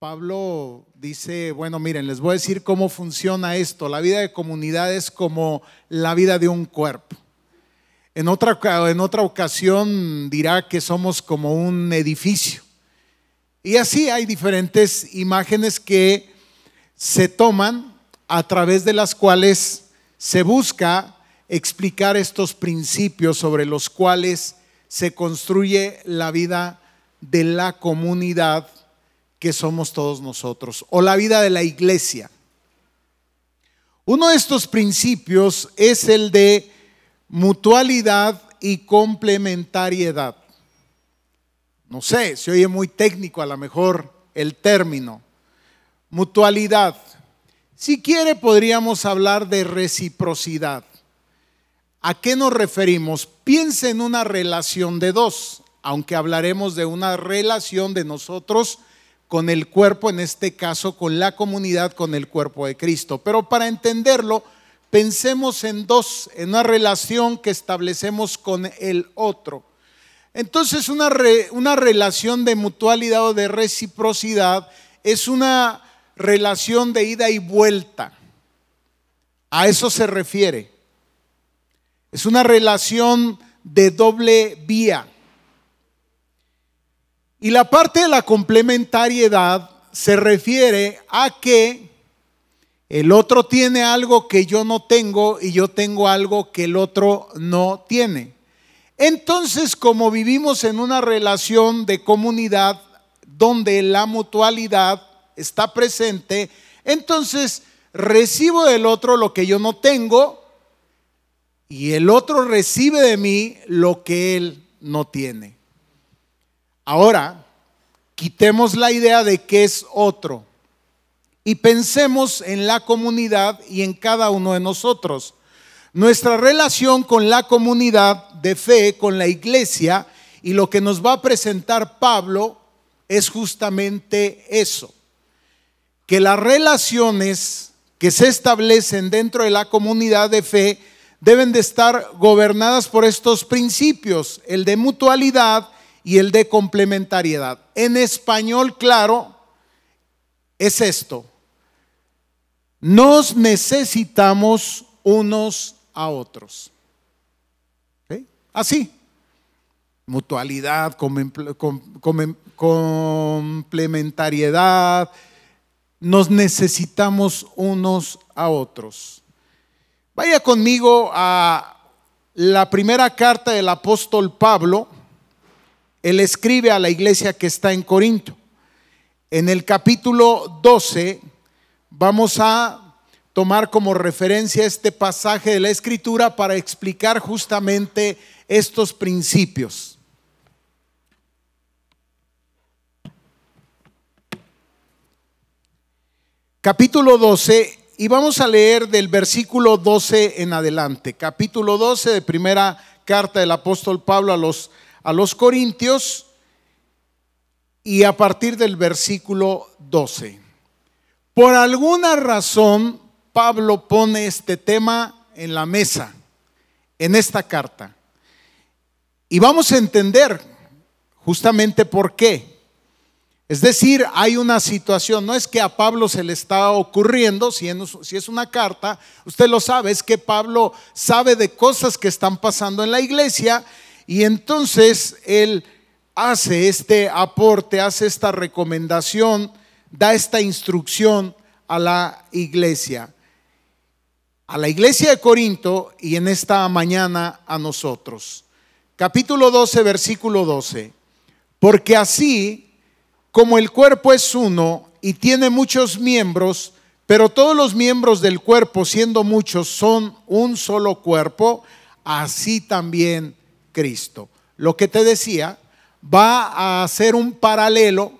Pablo dice, bueno, miren, les voy a decir cómo funciona esto. La vida de comunidad es como la vida de un cuerpo. En otra, en otra ocasión dirá que somos como un edificio. Y así hay diferentes imágenes que se toman a través de las cuales se busca explicar estos principios sobre los cuales se construye la vida de la comunidad que somos todos nosotros, o la vida de la iglesia. Uno de estos principios es el de mutualidad y complementariedad. No sé, se oye muy técnico a lo mejor el término. Mutualidad. Si quiere podríamos hablar de reciprocidad. ¿A qué nos referimos? Piensa en una relación de dos, aunque hablaremos de una relación de nosotros con el cuerpo, en este caso con la comunidad, con el cuerpo de Cristo. Pero para entenderlo, pensemos en dos, en una relación que establecemos con el otro. Entonces, una, una relación de mutualidad o de reciprocidad es una relación de ida y vuelta. A eso se refiere. Es una relación de doble vía. Y la parte de la complementariedad se refiere a que el otro tiene algo que yo no tengo y yo tengo algo que el otro no tiene. Entonces, como vivimos en una relación de comunidad donde la mutualidad está presente, entonces recibo del otro lo que yo no tengo y el otro recibe de mí lo que él no tiene. Ahora, quitemos la idea de que es otro y pensemos en la comunidad y en cada uno de nosotros. Nuestra relación con la comunidad de fe, con la iglesia, y lo que nos va a presentar Pablo es justamente eso, que las relaciones que se establecen dentro de la comunidad de fe deben de estar gobernadas por estos principios, el de mutualidad, y el de complementariedad. En español, claro, es esto. Nos necesitamos unos a otros. Así. Mutualidad, complementariedad. Nos necesitamos unos a otros. Vaya conmigo a la primera carta del apóstol Pablo él escribe a la iglesia que está en Corinto. En el capítulo 12 vamos a tomar como referencia este pasaje de la escritura para explicar justamente estos principios. Capítulo 12 y vamos a leer del versículo 12 en adelante. Capítulo 12 de primera carta del apóstol Pablo a los a los Corintios y a partir del versículo 12. Por alguna razón, Pablo pone este tema en la mesa, en esta carta. Y vamos a entender justamente por qué. Es decir, hay una situación, no es que a Pablo se le está ocurriendo, si es una carta, usted lo sabe, es que Pablo sabe de cosas que están pasando en la iglesia y entonces él hace este aporte, hace esta recomendación, da esta instrucción a la iglesia, a la iglesia de Corinto y en esta mañana a nosotros. Capítulo 12, versículo 12. Porque así como el cuerpo es uno y tiene muchos miembros, pero todos los miembros del cuerpo, siendo muchos, son un solo cuerpo, así también Cristo. Lo que te decía, va a hacer un paralelo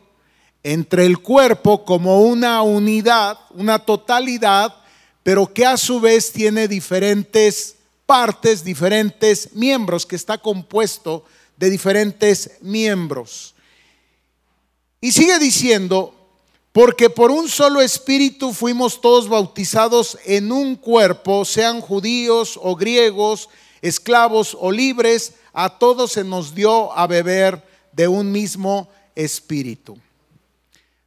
entre el cuerpo como una unidad, una totalidad, pero que a su vez tiene diferentes partes, diferentes miembros, que está compuesto de diferentes miembros. Y sigue diciendo, porque por un solo espíritu fuimos todos bautizados en un cuerpo, sean judíos o griegos, esclavos o libres, a todos se nos dio a beber de un mismo espíritu.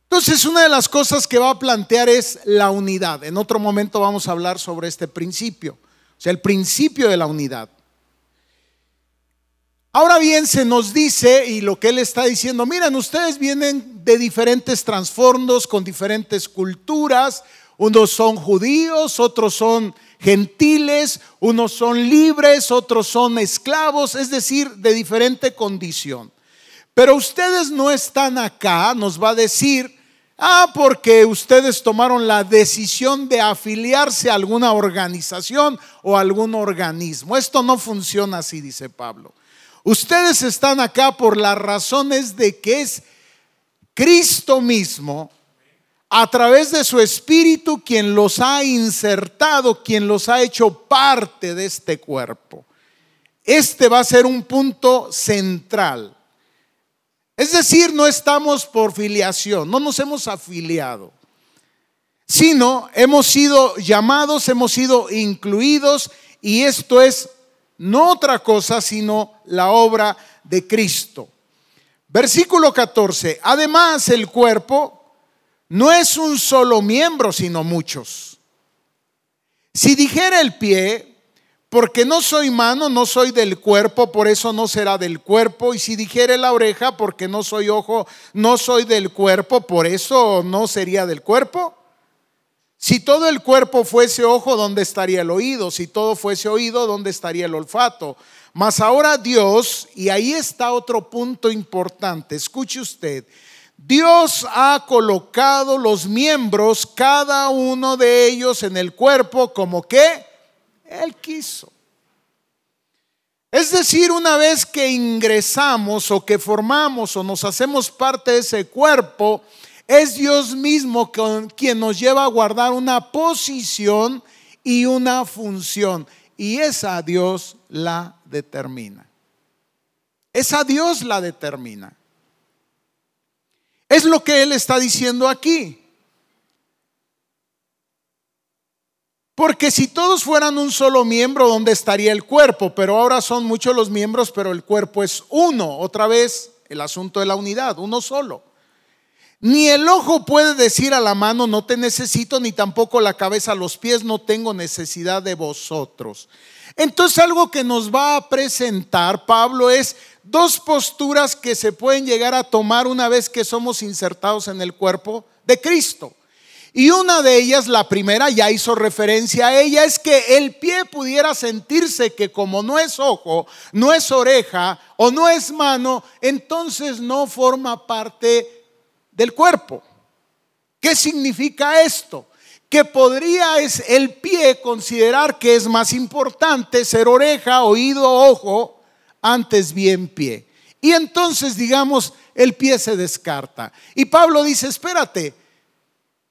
Entonces una de las cosas que va a plantear es la unidad. En otro momento vamos a hablar sobre este principio, o sea, el principio de la unidad. Ahora bien, se nos dice, y lo que él está diciendo, miren, ustedes vienen de diferentes trasfondos, con diferentes culturas, unos son judíos, otros son gentiles, unos son libres, otros son esclavos, es decir, de diferente condición. Pero ustedes no están acá, nos va a decir, ah, porque ustedes tomaron la decisión de afiliarse a alguna organización o algún organismo. Esto no funciona así, dice Pablo. Ustedes están acá por las razones de que es Cristo mismo, a través de su Espíritu, quien los ha insertado, quien los ha hecho parte de este cuerpo. Este va a ser un punto central. Es decir, no estamos por filiación, no nos hemos afiliado, sino hemos sido llamados, hemos sido incluidos y esto es no otra cosa sino la obra de Cristo. Versículo 14. Además, el cuerpo no es un solo miembro, sino muchos. Si dijera el pie, porque no soy mano, no soy del cuerpo, por eso no será del cuerpo. Y si dijere la oreja, porque no soy ojo, no soy del cuerpo, por eso no sería del cuerpo. Si todo el cuerpo fuese ojo, ¿dónde estaría el oído? Si todo fuese oído, ¿dónde estaría el olfato? Mas ahora Dios, y ahí está otro punto importante, escuche usted, Dios ha colocado los miembros, cada uno de ellos en el cuerpo como que Él quiso. Es decir, una vez que ingresamos o que formamos o nos hacemos parte de ese cuerpo, es Dios mismo quien nos lleva a guardar una posición y una función. Y esa Dios la determina. Esa Dios la determina. Es lo que Él está diciendo aquí. Porque si todos fueran un solo miembro, ¿dónde estaría el cuerpo? Pero ahora son muchos los miembros, pero el cuerpo es uno. Otra vez el asunto de la unidad, uno solo. Ni el ojo puede decir a la mano, no te necesito, ni tampoco la cabeza los pies, no tengo necesidad de vosotros. Entonces algo que nos va a presentar Pablo es dos posturas que se pueden llegar a tomar una vez que somos insertados en el cuerpo de Cristo. Y una de ellas, la primera, ya hizo referencia a ella, es que el pie pudiera sentirse que como no es ojo, no es oreja o no es mano, entonces no forma parte del cuerpo. ¿Qué significa esto? Que podría es el pie considerar que es más importante ser oreja, oído, ojo, antes bien pie. Y entonces, digamos, el pie se descarta. Y Pablo dice, espérate,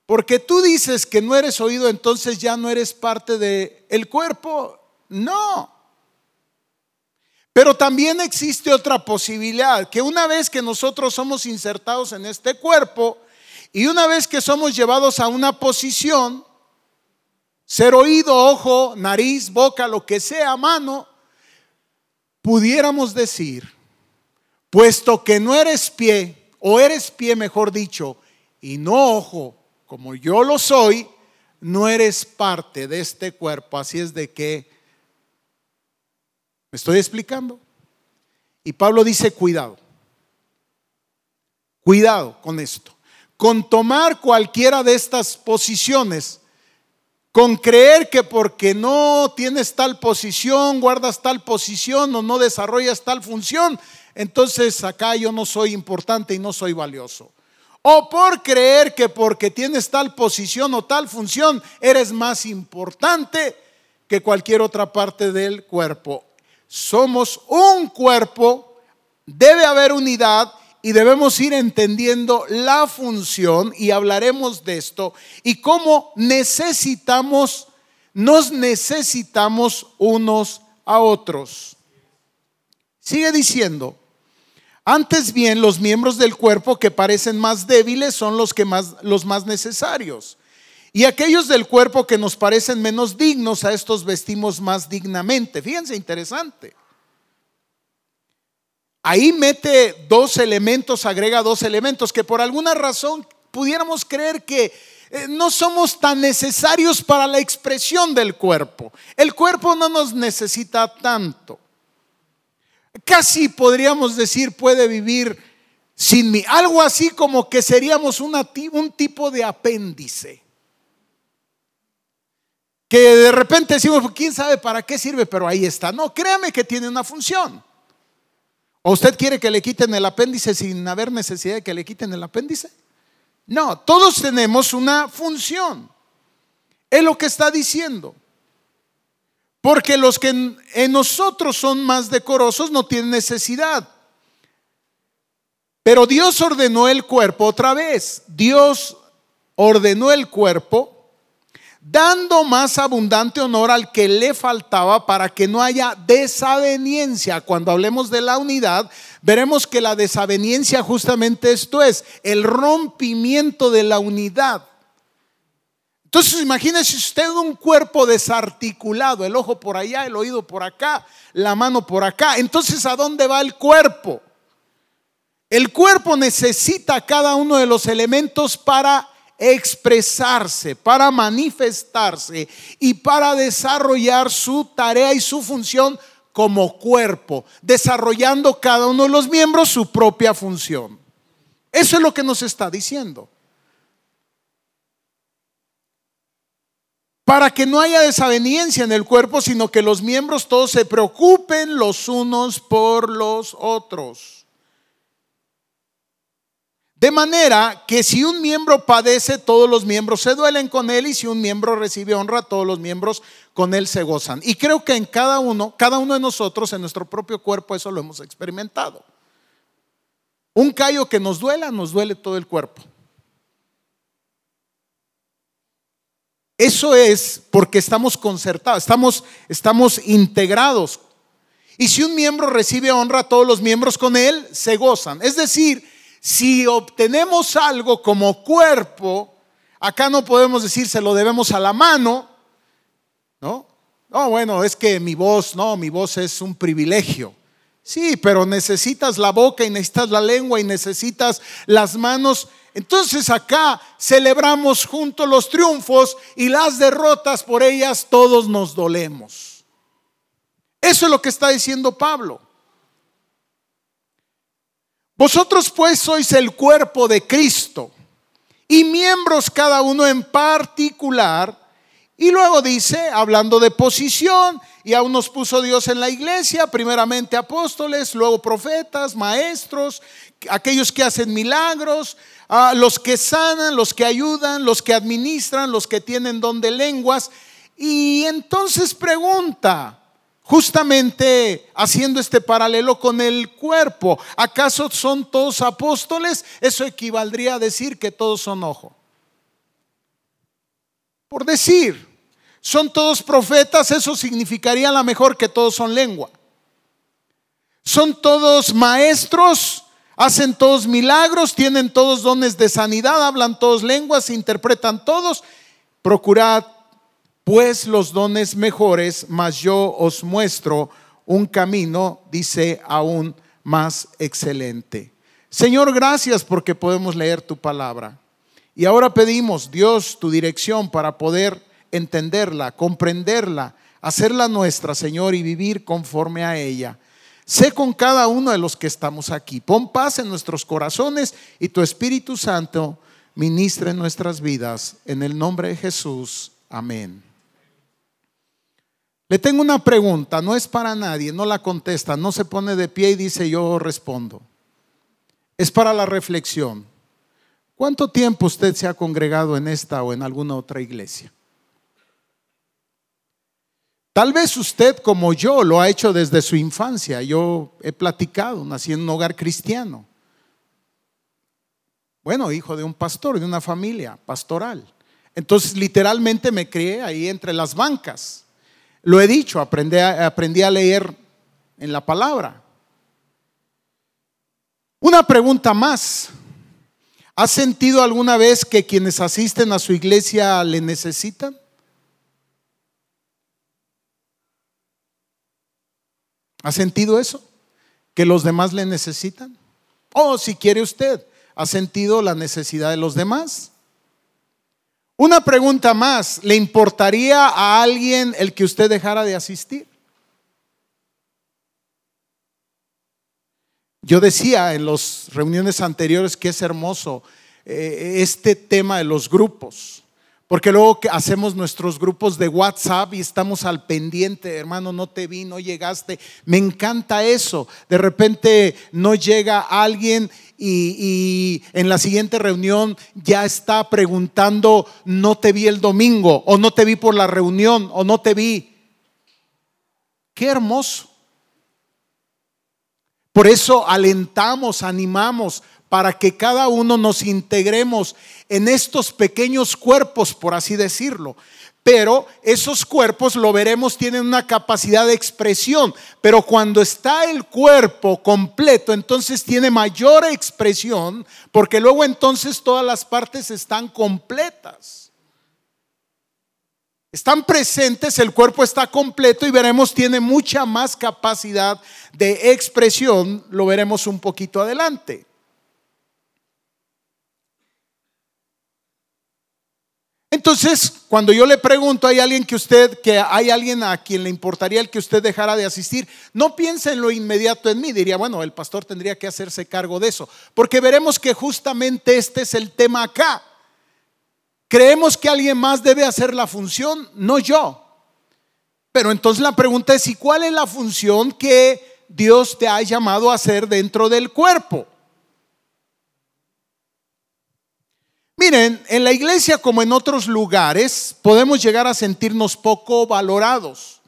porque tú dices que no eres oído, entonces ya no eres parte del el cuerpo. No. Pero también existe otra posibilidad, que una vez que nosotros somos insertados en este cuerpo y una vez que somos llevados a una posición, ser oído, ojo, nariz, boca, lo que sea, mano, pudiéramos decir, puesto que no eres pie, o eres pie mejor dicho, y no ojo, como yo lo soy, no eres parte de este cuerpo, así es de que ¿Me estoy explicando? Y Pablo dice, cuidado, cuidado con esto, con tomar cualquiera de estas posiciones, con creer que porque no tienes tal posición, guardas tal posición o no desarrollas tal función, entonces acá yo no soy importante y no soy valioso. O por creer que porque tienes tal posición o tal función, eres más importante que cualquier otra parte del cuerpo somos un cuerpo, debe haber unidad y debemos ir entendiendo la función y hablaremos de esto y cómo necesitamos, nos necesitamos unos a otros. Sigue diciendo, antes bien los miembros del cuerpo que parecen más débiles son los que más los más necesarios. Y aquellos del cuerpo que nos parecen menos dignos, a estos vestimos más dignamente. Fíjense, interesante. Ahí mete dos elementos, agrega dos elementos que por alguna razón pudiéramos creer que eh, no somos tan necesarios para la expresión del cuerpo. El cuerpo no nos necesita tanto. Casi podríamos decir puede vivir sin mí. Algo así como que seríamos un tipo de apéndice. Que de repente decimos, quién sabe para qué sirve, pero ahí está. No, créame que tiene una función. ¿O usted quiere que le quiten el apéndice sin haber necesidad de que le quiten el apéndice? No, todos tenemos una función. Es lo que está diciendo. Porque los que en, nosotros son más decorosos no tienen necesidad. Pero Dios ordenó el cuerpo otra vez. Dios ordenó el cuerpo dando más abundante honor al que le faltaba para que no haya desaveniencia. Cuando hablemos de la unidad, veremos que la desaveniencia justamente esto es, el rompimiento de la unidad. Entonces imagínese usted un cuerpo desarticulado, el ojo por allá, el oído por acá, la mano por acá. Entonces, ¿a dónde va el cuerpo? El cuerpo necesita cada uno de los elementos para expresarse, para manifestarse y para desarrollar su tarea y su función como cuerpo, desarrollando cada uno de los miembros su propia función. Eso es lo que nos está diciendo. Para que no haya desaveniencia en el cuerpo, sino que los miembros todos se preocupen los unos por los otros. De manera que si un miembro padece, todos los miembros se duelen con él y si un miembro recibe honra, todos los miembros con él se gozan. Y creo que en cada uno, cada uno de nosotros, en nuestro propio cuerpo, eso lo hemos experimentado. Un callo que nos duela, nos duele todo el cuerpo. Eso es porque estamos concertados, estamos, estamos integrados. Y si un miembro recibe honra, todos los miembros con él se gozan. Es decir, si obtenemos algo como cuerpo, acá no podemos decir se lo debemos a la mano, ¿no? No, bueno, es que mi voz, no, mi voz es un privilegio. Sí, pero necesitas la boca y necesitas la lengua y necesitas las manos. Entonces acá celebramos juntos los triunfos y las derrotas por ellas todos nos dolemos. Eso es lo que está diciendo Pablo. Vosotros pues sois el cuerpo de Cristo y miembros cada uno en particular. Y luego dice, hablando de posición, y aún nos puso Dios en la iglesia, primeramente apóstoles, luego profetas, maestros, aquellos que hacen milagros, los que sanan, los que ayudan, los que administran, los que tienen don de lenguas. Y entonces pregunta, justamente haciendo este paralelo con el cuerpo. ¿Acaso son todos apóstoles? Eso equivaldría a decir que todos son ojo. Por decir, son todos profetas, eso significaría a lo mejor que todos son lengua. Son todos maestros, hacen todos milagros, tienen todos dones de sanidad, hablan todos lenguas, interpretan todos. Procurad pues los dones mejores, mas yo os muestro un camino, dice, aún más excelente. Señor, gracias porque podemos leer tu palabra. Y ahora pedimos, Dios, tu dirección para poder entenderla, comprenderla, hacerla nuestra, Señor, y vivir conforme a ella. Sé con cada uno de los que estamos aquí. Pon paz en nuestros corazones y tu Espíritu Santo ministre en nuestras vidas. En el nombre de Jesús. Amén. Le tengo una pregunta, no es para nadie, no la contesta, no se pone de pie y dice yo respondo. Es para la reflexión. ¿Cuánto tiempo usted se ha congregado en esta o en alguna otra iglesia? Tal vez usted como yo lo ha hecho desde su infancia. Yo he platicado, nací en un hogar cristiano. Bueno, hijo de un pastor, de una familia pastoral. Entonces literalmente me crié ahí entre las bancas. Lo he dicho, aprendí a, aprendí a leer en la palabra. Una pregunta más. ¿Has sentido alguna vez que quienes asisten a su iglesia le necesitan? ¿Ha sentido eso? ¿Que los demás le necesitan? O si quiere usted, ha sentido la necesidad de los demás? Una pregunta más, ¿le importaría a alguien el que usted dejara de asistir? Yo decía en las reuniones anteriores que es hermoso eh, este tema de los grupos. Porque luego hacemos nuestros grupos de WhatsApp y estamos al pendiente, hermano, no te vi, no llegaste. Me encanta eso. De repente no llega alguien y, en la siguiente reunión ya está preguntando, no te vi el domingo, o no te vi por la reunión, o no te vi. Qué hermoso. Por eso alentamos, animamos para que cada uno nos integremos en estos pequeños cuerpos, por así decirlo. Pero esos cuerpos, lo veremos, tienen una capacidad de expresión. Pero cuando está el cuerpo completo, entonces tiene mayor expresión, porque luego entonces todas las partes están completas. Están presentes, el cuerpo está completo y veremos, tiene mucha más capacidad de expresión. Lo veremos un poquito adelante. Entonces, cuando yo le pregunto, ¿hay alguien que usted, que hay alguien a quien le importaría el que usted dejara de asistir? No piense en lo inmediato en mí, diría, bueno, el pastor tendría que hacerse cargo de eso, porque veremos que justamente este es el tema acá. Creemos que alguien más debe hacer la función, no yo. Pero entonces la pregunta es, ¿y cuál es la función que Dios te ha llamado a hacer dentro del cuerpo? Miren, en la iglesia como en otros lugares podemos llegar a sentirnos poco valorados.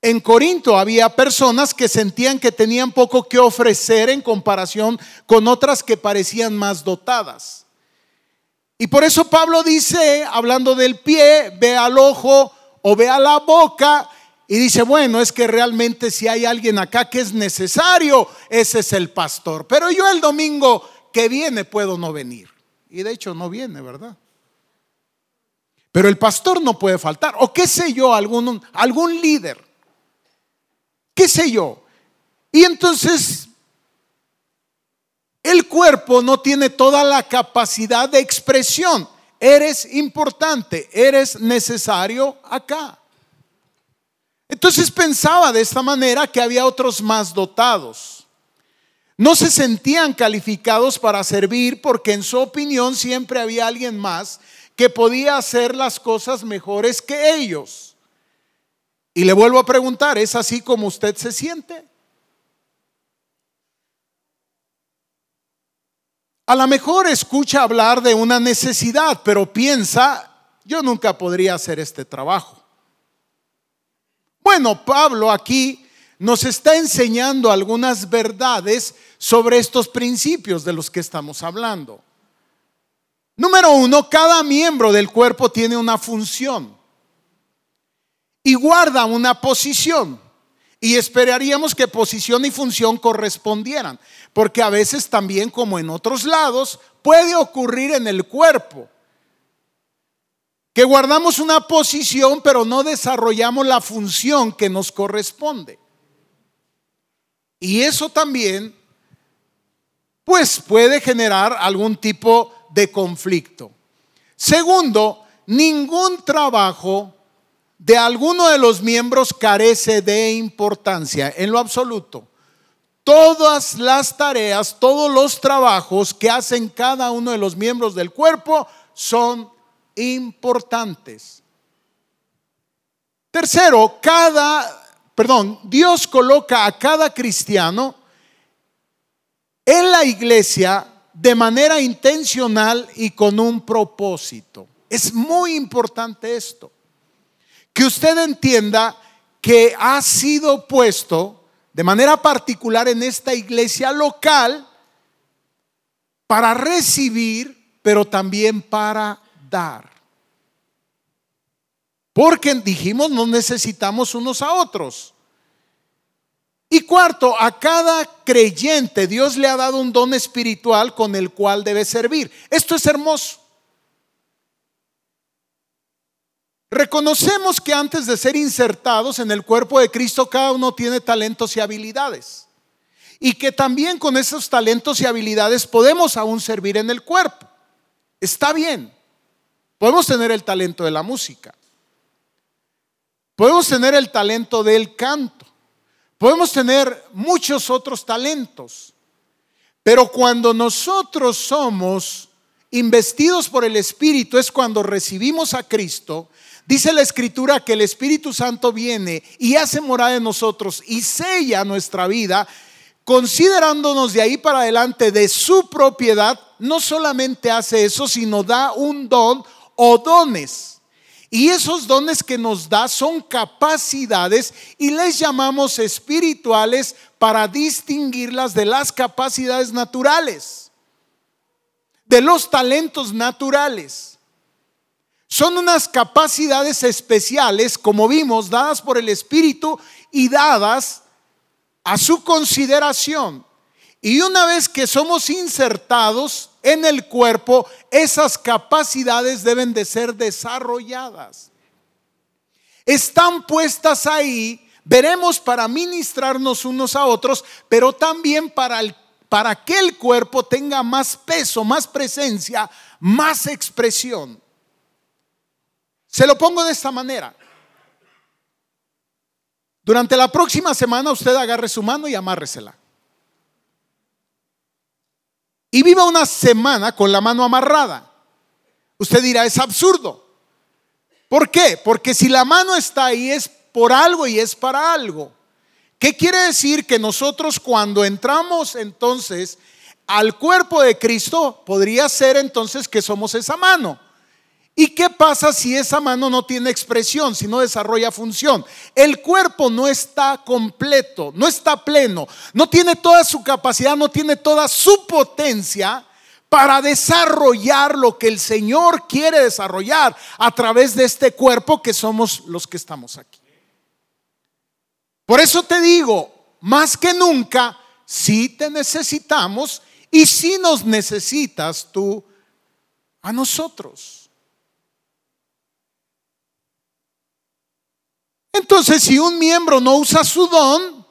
En Corinto había personas que sentían que tenían poco que ofrecer en comparación con otras que parecían más dotadas. Y por eso Pablo dice, hablando del pie, ve al ojo o ve a la boca y dice, bueno, es que realmente si hay alguien acá que es necesario, ese es el pastor. Pero yo el domingo que viene puedo no venir. Y de hecho no viene, ¿verdad? Pero el pastor no puede faltar. O qué sé yo, algún, algún líder. ¿Qué sé yo? Y entonces el cuerpo no tiene toda la capacidad de expresión. Eres importante, eres necesario acá. Entonces pensaba de esta manera que había otros más dotados. No se sentían calificados para servir porque en su opinión siempre había alguien más que podía hacer las cosas mejores que ellos. Y le vuelvo a preguntar, ¿es así como usted se siente? A lo mejor escucha hablar de una necesidad, pero piensa, yo nunca podría hacer este trabajo. Bueno, Pablo aquí nos está enseñando algunas verdades sobre estos principios de los que estamos hablando. Número uno, cada miembro del cuerpo tiene una función y guarda una posición. Y esperaríamos que posición y función correspondieran, porque a veces también, como en otros lados, puede ocurrir en el cuerpo que guardamos una posición, pero no desarrollamos la función que nos corresponde. Y eso también, pues puede generar algún tipo de conflicto. Segundo, ningún trabajo de alguno de los miembros carece de importancia en lo absoluto. Todas las tareas, todos los trabajos que hacen cada uno de los miembros del cuerpo son importantes. Tercero, cada perdón, Dios coloca a cada cristiano en la iglesia de manera intencional y con un propósito. Es muy importante esto. Que usted entienda que ha sido puesto de manera particular en esta iglesia local para recibir, pero también para dar. Porque dijimos, no necesitamos unos a otros. Y cuarto, a cada creyente Dios le ha dado un don espiritual con el cual debe servir. Esto es hermoso. Reconocemos que antes de ser insertados en el cuerpo de Cristo, cada uno tiene talentos y habilidades. y que también con esos talentos y habilidades podemos aún servir en el cuerpo. Está bien. Podemos tener el talento de la música. Podemos tener el talento del canto. Podemos tener muchos otros talentos. Pero cuando nosotros somos investidos por el Espíritu es cuando recibimos a Cristo. Dice la Escritura que el Espíritu Santo viene y hace morada en nosotros y sella nuestra vida, considerándonos de ahí para adelante de su propiedad. No solamente hace eso, sino da un don o dones. Y esos dones que nos da son capacidades y les llamamos espirituales para distinguirlas de las capacidades naturales, de los talentos naturales. Son unas capacidades especiales, como vimos, dadas por el Espíritu y dadas a su consideración. Y una vez que somos insertados, en el cuerpo, esas capacidades deben de ser desarrolladas. Están puestas ahí, veremos para ministrarnos unos a otros, pero también para, para que el cuerpo tenga más peso, más presencia, más expresión. Se lo pongo de esta manera. Durante la próxima semana usted agarre su mano y amárresela y viva una semana con la mano amarrada. Usted dirá, es absurdo. ¿Por qué? Porque si la mano está ahí es por algo y es para algo. ¿Qué quiere decir? Que nosotros cuando entramos entonces al cuerpo de Cristo, podría ser entonces que somos esa mano. ¿Y qué pasa si esa mano no tiene expresión, si no desarrolla función? El cuerpo no está completo, no está pleno, no tiene toda su capacidad, no tiene toda su potencia para desarrollar lo que el Señor quiere desarrollar a través de este cuerpo que somos los que estamos aquí. Por eso te digo, más que nunca, si te necesitamos y si nos necesitas tú a nosotros. Entonces, si un miembro no usa su don,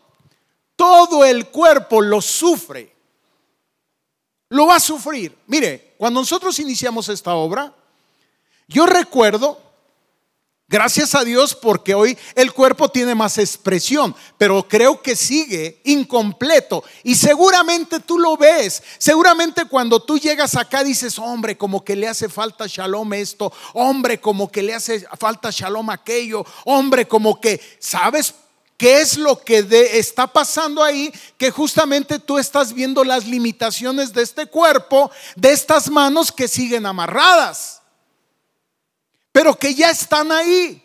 todo el cuerpo lo sufre. Lo va a sufrir. Mire, cuando nosotros iniciamos esta obra, yo recuerdo Gracias a Dios porque hoy el cuerpo tiene más expresión, pero creo que sigue incompleto. Y seguramente tú lo ves. Seguramente cuando tú llegas acá dices, hombre, como que le hace falta shalom esto, hombre, como que le hace falta shalom aquello, hombre, como que, ¿sabes? ¿Qué es lo que está pasando ahí? Que justamente tú estás viendo las limitaciones de este cuerpo, de estas manos que siguen amarradas pero que ya están ahí.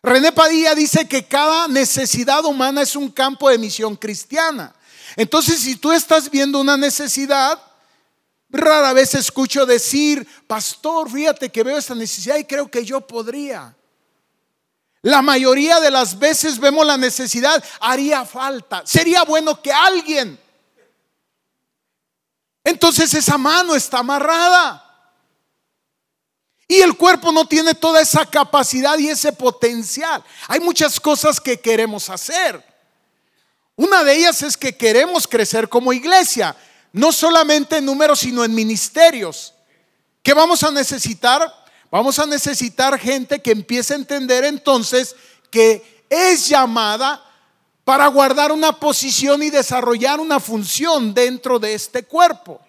René Padilla dice que cada necesidad humana es un campo de misión cristiana. Entonces, si tú estás viendo una necesidad, rara vez escucho decir, pastor, fíjate que veo esta necesidad y creo que yo podría. La mayoría de las veces vemos la necesidad, haría falta, sería bueno que alguien. Entonces esa mano está amarrada. Y el cuerpo no tiene toda esa capacidad y ese potencial. Hay muchas cosas que queremos hacer. Una de ellas es que queremos crecer como iglesia, no solamente en números, sino en ministerios. ¿Qué vamos a necesitar? Vamos a necesitar gente que empiece a entender entonces que es llamada para guardar una posición y desarrollar una función dentro de este cuerpo.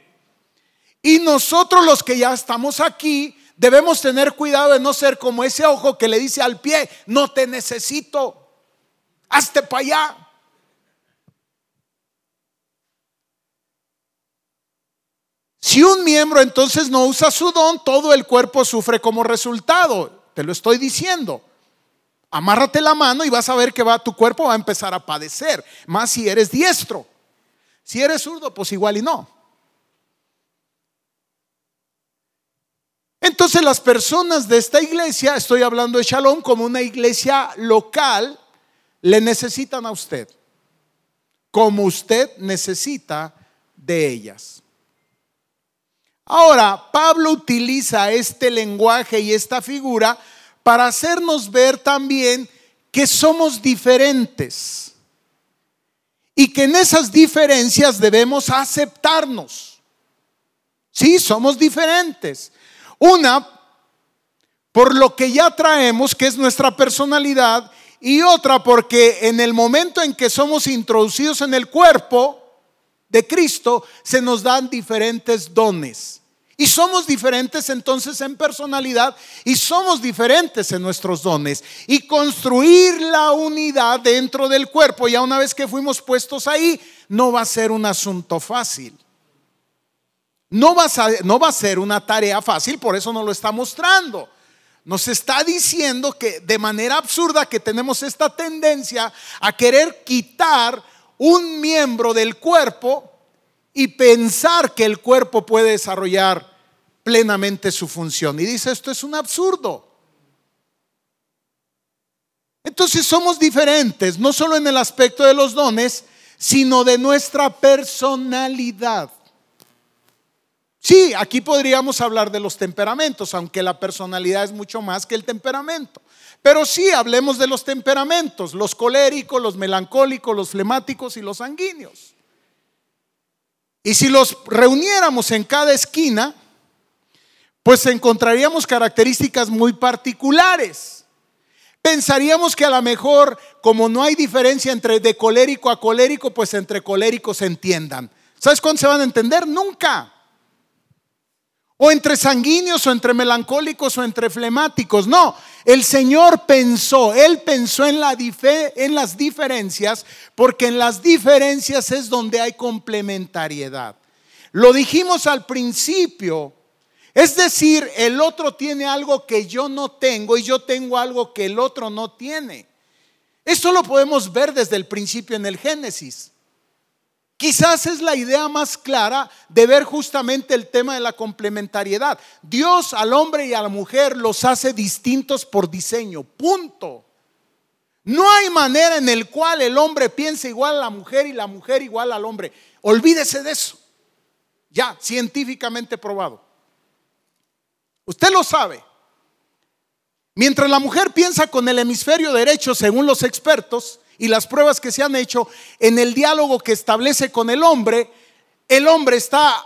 Y nosotros los que ya estamos aquí, Debemos tener cuidado de no ser como ese ojo que le dice al pie, no te necesito, hazte para allá. Si un miembro entonces no usa su don, todo el cuerpo sufre como resultado. Te lo estoy diciendo. Amárrate la mano y vas a ver que va, tu cuerpo va a empezar a padecer. Más si eres diestro. Si eres zurdo, pues igual y no. Entonces las personas de esta iglesia, estoy hablando de Shalom como una iglesia local, le necesitan a usted, como usted necesita de ellas. Ahora, Pablo utiliza este lenguaje y esta figura para hacernos ver también que somos diferentes y que en esas diferencias debemos aceptarnos. Sí, somos diferentes. Una, por lo que ya traemos, que es nuestra personalidad, y otra porque en el momento en que somos introducidos en el cuerpo de Cristo, se nos dan diferentes dones. Y somos diferentes entonces en personalidad y somos diferentes en nuestros dones. Y construir la unidad dentro del cuerpo, ya una vez que fuimos puestos ahí, no va a ser un asunto fácil. No va, a, no va a ser una tarea fácil, por eso nos lo está mostrando. Nos está diciendo que de manera absurda que tenemos esta tendencia a querer quitar un miembro del cuerpo y pensar que el cuerpo puede desarrollar plenamente su función. Y dice, esto es un absurdo. Entonces somos diferentes, no solo en el aspecto de los dones, sino de nuestra personalidad. Sí, aquí podríamos hablar de los temperamentos, aunque la personalidad es mucho más que el temperamento. Pero sí, hablemos de los temperamentos, los coléricos, los melancólicos, los flemáticos y los sanguíneos. Y si los reuniéramos en cada esquina, pues encontraríamos características muy particulares. Pensaríamos que a lo mejor, como no hay diferencia entre de colérico a colérico, pues entre coléricos se entiendan. ¿Sabes cuándo se van a entender? Nunca. O entre sanguíneos, o entre melancólicos, o entre flemáticos. No, el Señor pensó, Él pensó en, en las diferencias, porque en las diferencias es donde hay complementariedad. Lo dijimos al principio, es decir, el otro tiene algo que yo no tengo y yo tengo algo que el otro no tiene. Esto lo podemos ver desde el principio en el Génesis. Quizás es la idea más clara de ver justamente el tema de la complementariedad. Dios al hombre y a la mujer los hace distintos por diseño, punto. No hay manera en el cual el hombre piense igual a la mujer y la mujer igual al hombre. Olvídese de eso. Ya, científicamente probado. Usted lo sabe. Mientras la mujer piensa con el hemisferio derecho, según los expertos y las pruebas que se han hecho, en el diálogo que establece con el hombre, el hombre está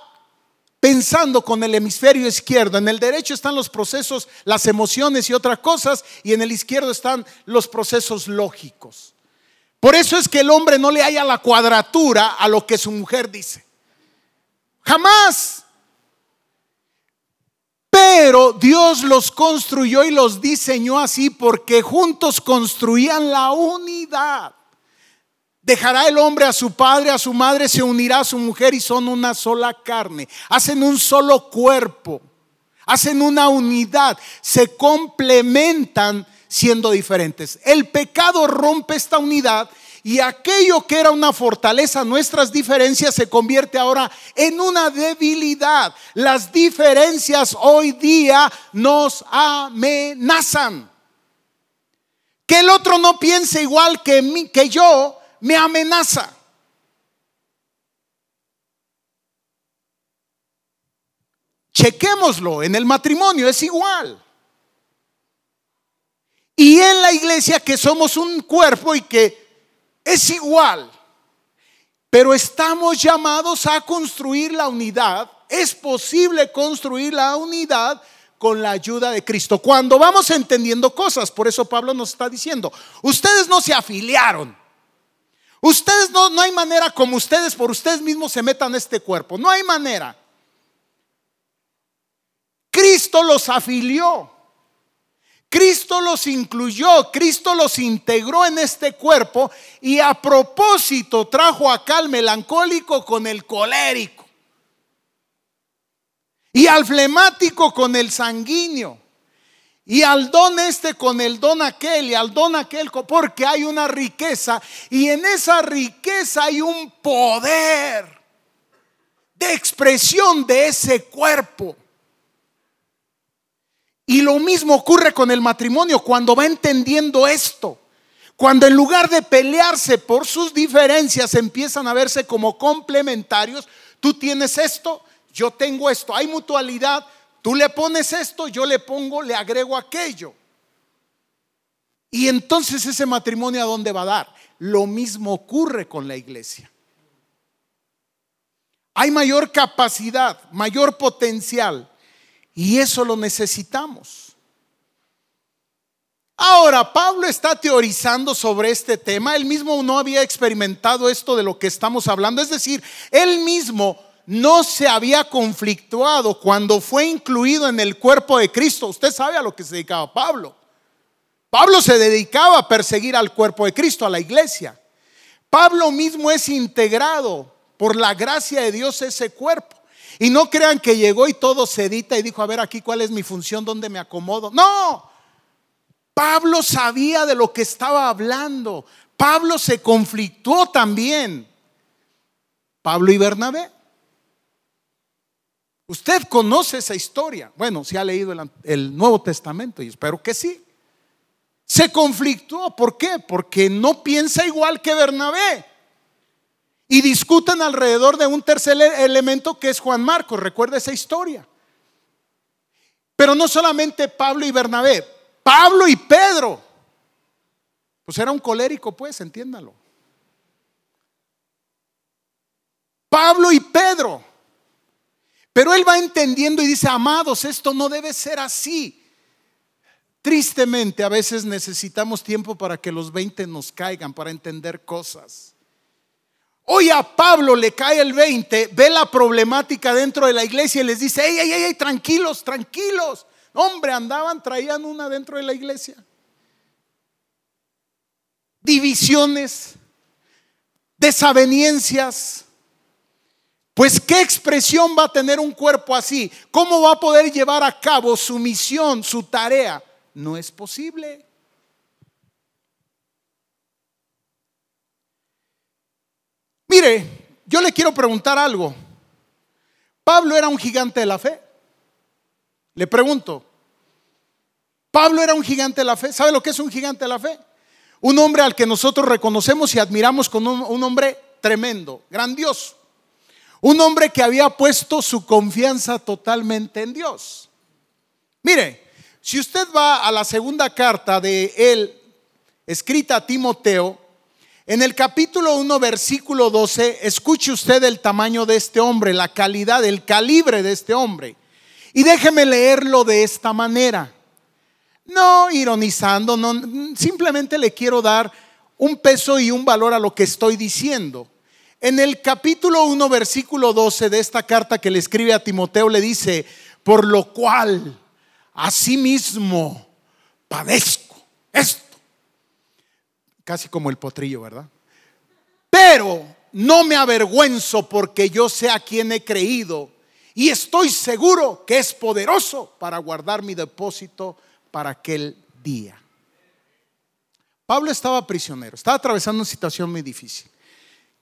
pensando con el hemisferio izquierdo. En el derecho están los procesos, las emociones y otras cosas, y en el izquierdo están los procesos lógicos. Por eso es que el hombre no le haya la cuadratura a lo que su mujer dice. Jamás. Pero Dios los construyó y los diseñó así porque juntos construían la unidad. Dejará el hombre a su padre, a su madre, se unirá a su mujer y son una sola carne. Hacen un solo cuerpo. Hacen una unidad. Se complementan siendo diferentes. El pecado rompe esta unidad y aquello que era una fortaleza, nuestras diferencias, se convierte ahora en una debilidad. Las diferencias hoy día nos amenazan. Que el otro no piense igual que, que yo me amenaza. Chequémoslo, en el matrimonio es igual. Y en la iglesia que somos un cuerpo y que es igual. Pero estamos llamados a construir la unidad. Es posible construir la unidad con la ayuda de Cristo. Cuando vamos entendiendo cosas, por eso Pablo nos está diciendo, ustedes no se afiliaron. Ustedes no, no hay manera como ustedes por ustedes mismos se metan este cuerpo. No hay manera. Cristo los afilió. Cristo los incluyó, Cristo los integró en este cuerpo y a propósito trajo acá al melancólico con el colérico y al flemático con el sanguíneo y al don este con el don aquel y al don aquel porque hay una riqueza y en esa riqueza hay un poder de expresión de ese cuerpo. Y lo mismo ocurre con el matrimonio cuando va entendiendo esto. Cuando en lugar de pelearse por sus diferencias empiezan a verse como complementarios, tú tienes esto, yo tengo esto, hay mutualidad, tú le pones esto, yo le pongo, le agrego aquello. Y entonces ese matrimonio a dónde va a dar? Lo mismo ocurre con la iglesia. Hay mayor capacidad, mayor potencial. Y eso lo necesitamos. Ahora, Pablo está teorizando sobre este tema. Él mismo no había experimentado esto de lo que estamos hablando. Es decir, él mismo no se había conflictuado cuando fue incluido en el cuerpo de Cristo. Usted sabe a lo que se dedicaba Pablo. Pablo se dedicaba a perseguir al cuerpo de Cristo, a la iglesia. Pablo mismo es integrado por la gracia de Dios ese cuerpo. Y no crean que llegó y todo se edita y dijo, a ver aquí cuál es mi función, dónde me acomodo. No, Pablo sabía de lo que estaba hablando. Pablo se conflictuó también. Pablo y Bernabé. Usted conoce esa historia. Bueno, si ha leído el, el, Nuevo Testamento y espero que sí. Se conflictuó. ¿Por qué? Porque no piensa igual que Bernabé. Y discuten alrededor de un tercer elemento que es Juan Marcos. Recuerda esa historia. Pero no solamente Pablo y Bernabé, Pablo y Pedro. Pues era un colérico, pues, entiéndalo. Pablo y Pedro. Pero él va entendiendo y dice, amados, esto no debe ser así. Tristemente, a veces necesitamos tiempo para que los 20 nos caigan, para entender cosas. Hoy a Pablo le cae el 20, ve la problemática dentro de la iglesia y les dice, ey, ey, ey, tranquilos, tranquilos. Hombre, andaban, traían una dentro de la iglesia. Divisiones, desaveniencias. Pues qué expresión va a tener un cuerpo así? ¿Cómo va a poder llevar a cabo su misión, su tarea? No es posible. Mire, yo le quiero preguntar algo. ¿Pablo era un gigante de la fe? Le pregunto. ¿Pablo era un gigante de la fe? ¿Sabe lo que es un gigante de la fe? Un hombre al que nosotros reconocemos y admiramos como un, un hombre tremendo, grandioso. Un hombre que había puesto su confianza totalmente en Dios. Mire, si usted va a la segunda carta de él, escrita a Timoteo, en el capítulo 1, versículo 12, escuche usted el tamaño de este hombre, la calidad, el calibre de este hombre. Y déjeme leerlo de esta manera. No ironizando, simplemente le quiero dar un peso y un valor a lo que estoy diciendo. En el capítulo 1, versículo 12 de esta carta que le escribe a Timoteo, le dice, por lo cual, asimismo, padezco esto Casi como el potrillo, ¿verdad? Pero no me avergüenzo porque yo sé a quien he creído y estoy seguro que es poderoso para guardar mi depósito para aquel día. Pablo estaba prisionero, estaba atravesando una situación muy difícil.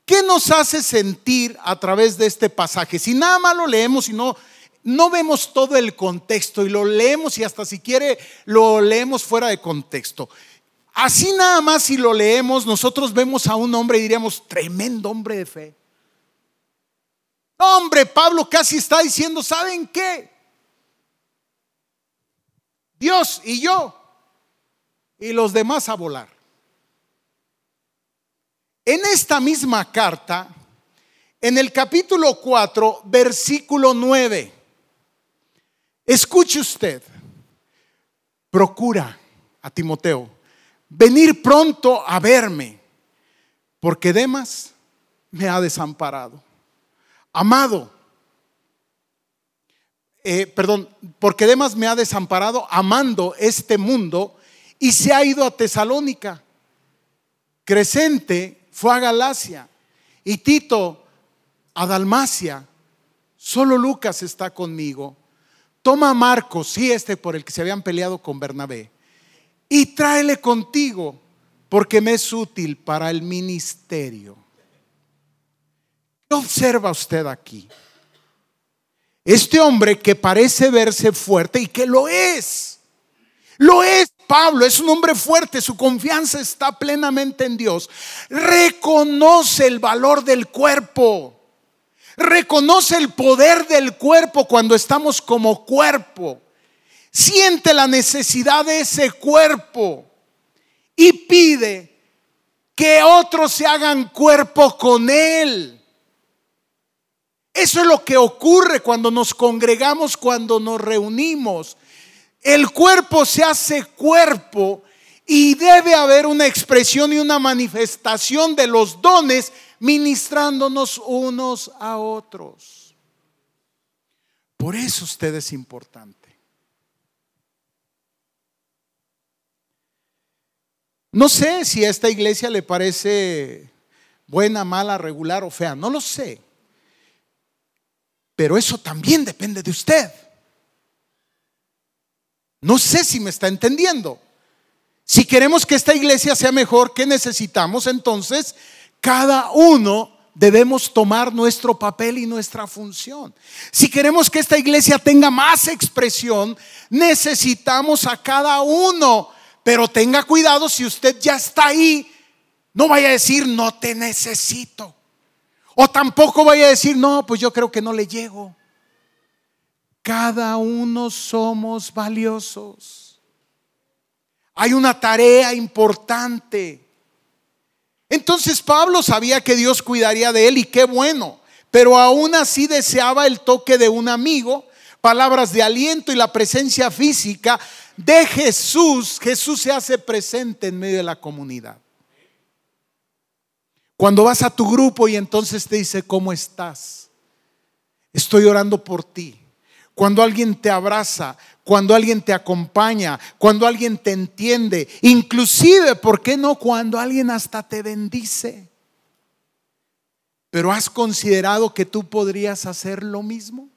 ¿Qué nos hace sentir a través de este pasaje? Si nada más lo leemos y no, no vemos todo el contexto y lo leemos y hasta si quiere lo leemos fuera de contexto. Así nada más si lo leemos, nosotros vemos a un hombre y diríamos, tremendo hombre de fe. Hombre, Pablo casi está diciendo, ¿saben qué? Dios y yo y los demás a volar. En esta misma carta, en el capítulo 4, versículo 9, escuche usted, procura a Timoteo venir pronto a verme, porque Demas me ha desamparado. Amado, eh, perdón, porque Demas me ha desamparado amando este mundo y se ha ido a Tesalónica. Crescente fue a Galacia y Tito a Dalmacia. Solo Lucas está conmigo. Toma a Marcos, sí, este por el que se habían peleado con Bernabé y tráele contigo porque me es útil para el ministerio. ¿Qué observa usted aquí? Este hombre que parece verse fuerte y que lo es, lo es Pablo, es un hombre fuerte, su confianza está plenamente en Dios. Reconoce el valor del cuerpo, reconoce el poder del cuerpo cuando estamos como cuerpo siente la necesidad de ese cuerpo y pide que otros se hagan cuerpo con Él. Eso es lo que ocurre cuando nos congregamos, cuando nos reunimos. El cuerpo se hace cuerpo y debe haber una expresión y una manifestación de los dones ministrándonos unos a otros. Por eso usted es importante. No sé si a esta iglesia le parece buena, mala, regular o fea, no lo sé. Pero eso también depende de usted. No sé si me está entendiendo. Si queremos que esta iglesia sea mejor, ¿qué necesitamos? Entonces, cada uno debemos tomar nuestro papel y nuestra función. Si queremos que esta iglesia tenga más expresión, necesitamos a cada uno. Pero tenga cuidado si usted ya está ahí, no vaya a decir, no te necesito. O tampoco vaya a decir, no, pues yo creo que no le llego. Cada uno somos valiosos. Hay una tarea importante. Entonces Pablo sabía que Dios cuidaría de él y qué bueno, pero aún así deseaba el toque de un amigo, palabras de aliento y la presencia física de Jesús. Jesús se hace presente en medio de la comunidad. Cuando vas a tu grupo y entonces te dice, ¿cómo estás? Estoy orando por ti. Cuando alguien te abraza, cuando alguien te acompaña, cuando alguien te entiende, inclusive, ¿por qué no? Cuando alguien hasta te bendice. Pero has considerado que tú podrías hacer lo mismo?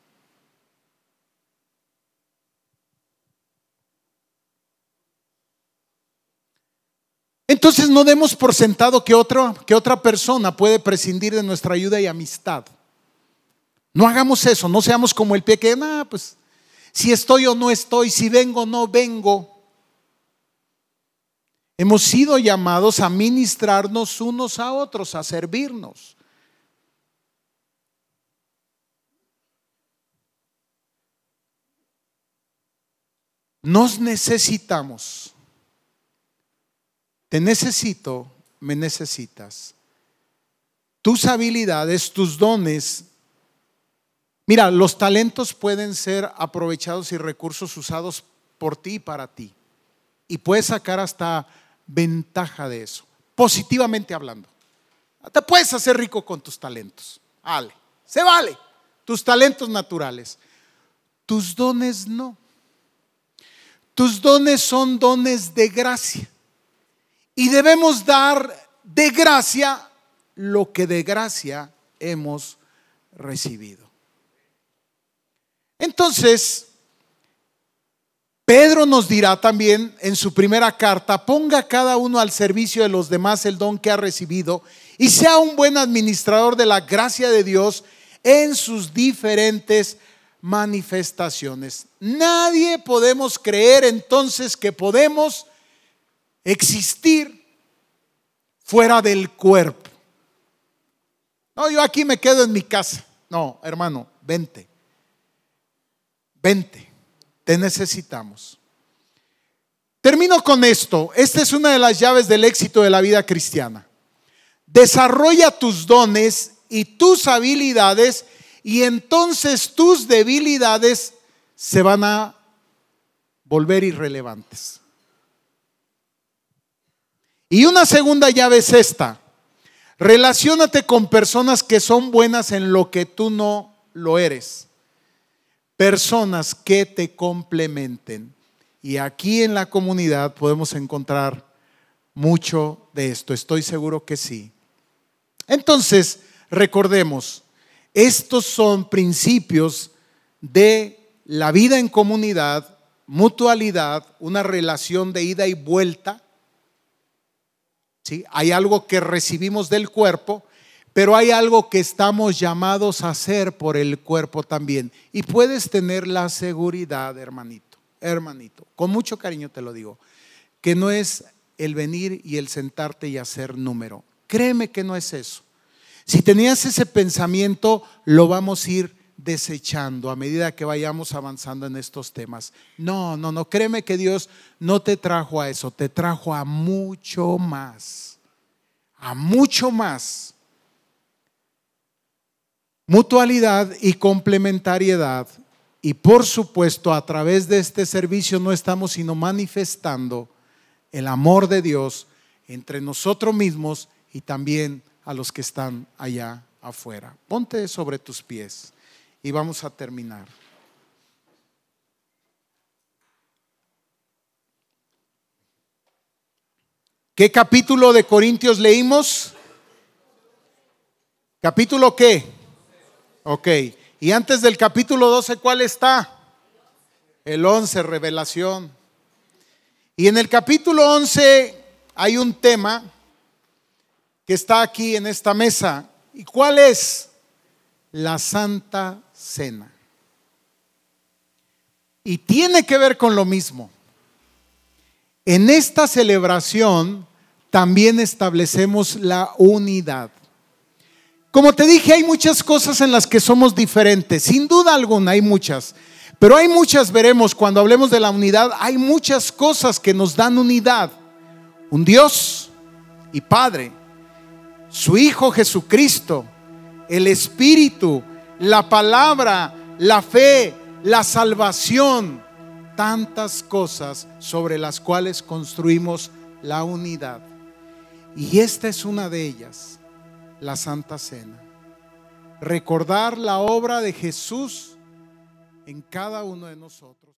Entonces no demos por sentado que, que otra persona puede prescindir de nuestra ayuda y amistad. No hagamos eso, no seamos como el pie que, pues si estoy o no estoy, si vengo o no vengo. Hemos sido llamados a ministrarnos unos a otros, a servirnos. Nos necesitamos. Te necesito, me necesitas. Tus habilidades, tus dones. Mira, los talentos pueden ser aprovechados y recursos usados por ti y para ti. Y puedes sacar hasta ventaja de eso, positivamente hablando. Te puedes hacer rico con tus talentos. Vale, se vale. Tus talentos naturales. Tus dones no. Tus dones son dones de gracia. Y debemos dar de gracia lo que de gracia hemos recibido. Entonces, Pedro nos dirá también en su primera carta, ponga cada uno al servicio de los demás el don que ha recibido y sea un buen administrador de la gracia de Dios en sus diferentes manifestaciones. Nadie podemos creer entonces que podemos existir fuera del cuerpo. No, yo aquí me quedo en mi casa. No, hermano, vente. Vente. Te necesitamos. Termino con esto. Esta es una de las llaves del éxito de la vida cristiana. Desarrolla tus dones y tus habilidades y entonces tus debilidades se van a volver irrelevantes. Y una segunda llave es esta. Relaciónate con personas que son buenas en lo que tú no lo eres. Personas que te complementen. Y aquí en la comunidad podemos encontrar mucho de esto. Estoy seguro que sí. Entonces, recordemos, estos son principios de la vida en comunidad, mutualidad, una relación de ida y vuelta hay algo que recibimos del cuerpo, pero hay algo que estamos llamados a hacer por el cuerpo también. Y puedes tener la seguridad, hermanito, hermanito, con mucho cariño te lo digo, que no es el venir y el sentarte y hacer número. Créeme que no es eso. Si tenías ese pensamiento, lo vamos a ir desechando a medida que vayamos avanzando en estos temas. No, no, no, créeme que Dios no te trajo a eso, te trajo a mucho más, a mucho más. Mutualidad y complementariedad. Y por supuesto, a través de este servicio no estamos sino manifestando el amor de Dios entre nosotros mismos y también a los que están allá afuera. Ponte sobre tus pies y vamos a terminar. ¿Qué capítulo de Corintios leímos? ¿Capítulo qué? Ok. Y antes del capítulo 12, ¿cuál está? El 11, revelación. Y en el capítulo 11 hay un tema que está aquí en esta mesa. ¿Y cuál es? La Santa Cena. Y tiene que ver con lo mismo. En esta celebración también establecemos la unidad. Como te dije, hay muchas cosas en las que somos diferentes, sin duda alguna hay muchas, pero hay muchas, veremos, cuando hablemos de la unidad, hay muchas cosas que nos dan unidad. Un Dios y Padre, su Hijo Jesucristo, el Espíritu, la palabra, la fe, la salvación, tantas cosas sobre las cuales construimos la unidad. Y esta es una de ellas, la Santa Cena. Recordar la obra de Jesús en cada uno de nosotros.